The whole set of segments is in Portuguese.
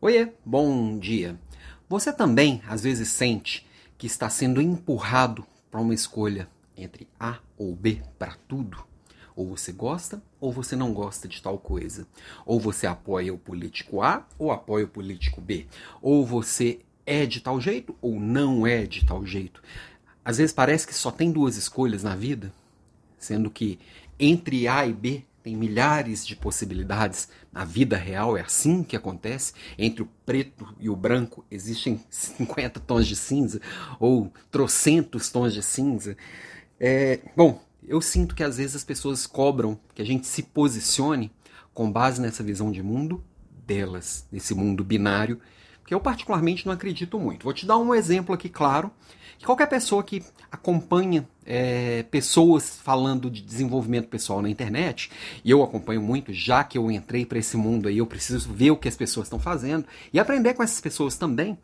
Oiê, bom dia. Você também às vezes sente que está sendo empurrado para uma escolha entre A ou B para tudo? Ou você gosta ou você não gosta de tal coisa. Ou você apoia o político A ou apoia o político B. Ou você é de tal jeito ou não é de tal jeito. Às vezes parece que só tem duas escolhas na vida, sendo que entre A e B tem milhares de possibilidades. Na vida real é assim que acontece. Entre o preto e o branco existem 50 tons de cinza ou trocentos tons de cinza. É, bom, eu sinto que às vezes as pessoas cobram que a gente se posicione com base nessa visão de mundo delas, nesse mundo binário, que eu particularmente não acredito muito. Vou te dar um exemplo aqui claro, que qualquer pessoa que acompanha é, pessoas falando de desenvolvimento pessoal na internet, e eu acompanho muito, já que eu entrei para esse mundo aí, eu preciso ver o que as pessoas estão fazendo e aprender com essas pessoas também.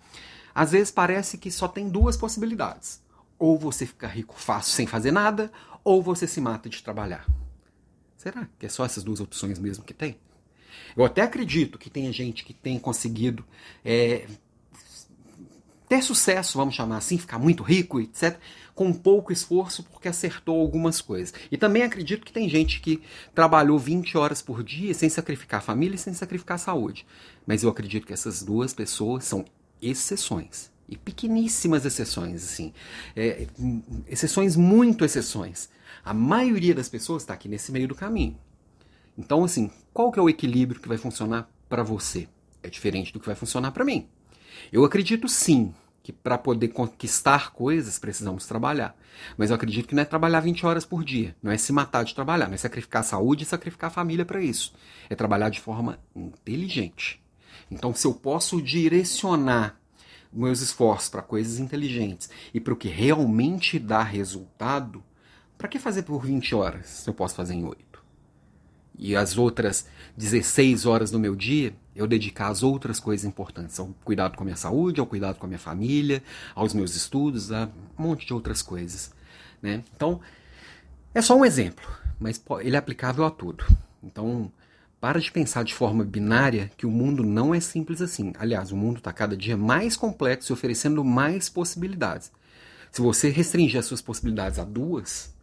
Às vezes parece que só tem duas possibilidades. Ou você fica rico fácil sem fazer nada, ou você se mata de trabalhar. Será que é só essas duas opções mesmo que tem? Eu até acredito que tenha gente que tenha conseguido é, ter sucesso, vamos chamar assim, ficar muito rico, etc., com pouco esforço porque acertou algumas coisas. E também acredito que tem gente que trabalhou 20 horas por dia sem sacrificar a família e sem sacrificar a saúde. Mas eu acredito que essas duas pessoas são exceções. E pequeníssimas exceções, assim. É, exceções, muito exceções. A maioria das pessoas está aqui nesse meio do caminho. Então, assim, qual que é o equilíbrio que vai funcionar para você? É diferente do que vai funcionar para mim. Eu acredito sim que para poder conquistar coisas precisamos trabalhar. Mas eu acredito que não é trabalhar 20 horas por dia, não é se matar de trabalhar, não é sacrificar a saúde e sacrificar a família para isso. É trabalhar de forma inteligente. Então, se eu posso direcionar meus esforços para coisas inteligentes e para o que realmente dá resultado, para que fazer por 20 horas se eu posso fazer em 8? E as outras 16 horas do meu dia eu dedicar às outras coisas importantes, ao cuidado com a minha saúde, ao cuidado com a minha família, aos meus estudos, a um monte de outras coisas. Né? Então, é só um exemplo, mas ele é aplicável a tudo. Então, para de pensar de forma binária que o mundo não é simples assim. Aliás, o mundo está cada dia mais complexo e oferecendo mais possibilidades. Se você restringir as suas possibilidades a duas,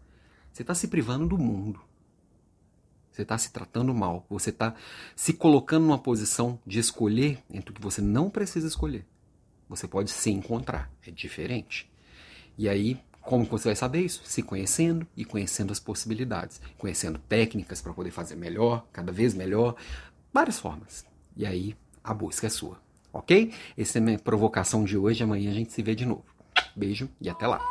você está se privando do mundo. Você está se tratando mal. Você está se colocando numa posição de escolher entre o que você não precisa escolher. Você pode se encontrar. É diferente. E aí, como você vai saber isso? Se conhecendo e conhecendo as possibilidades, conhecendo técnicas para poder fazer melhor, cada vez melhor, várias formas. E aí a busca é sua, ok? Essa é a minha provocação de hoje. Amanhã a gente se vê de novo. Beijo e até lá.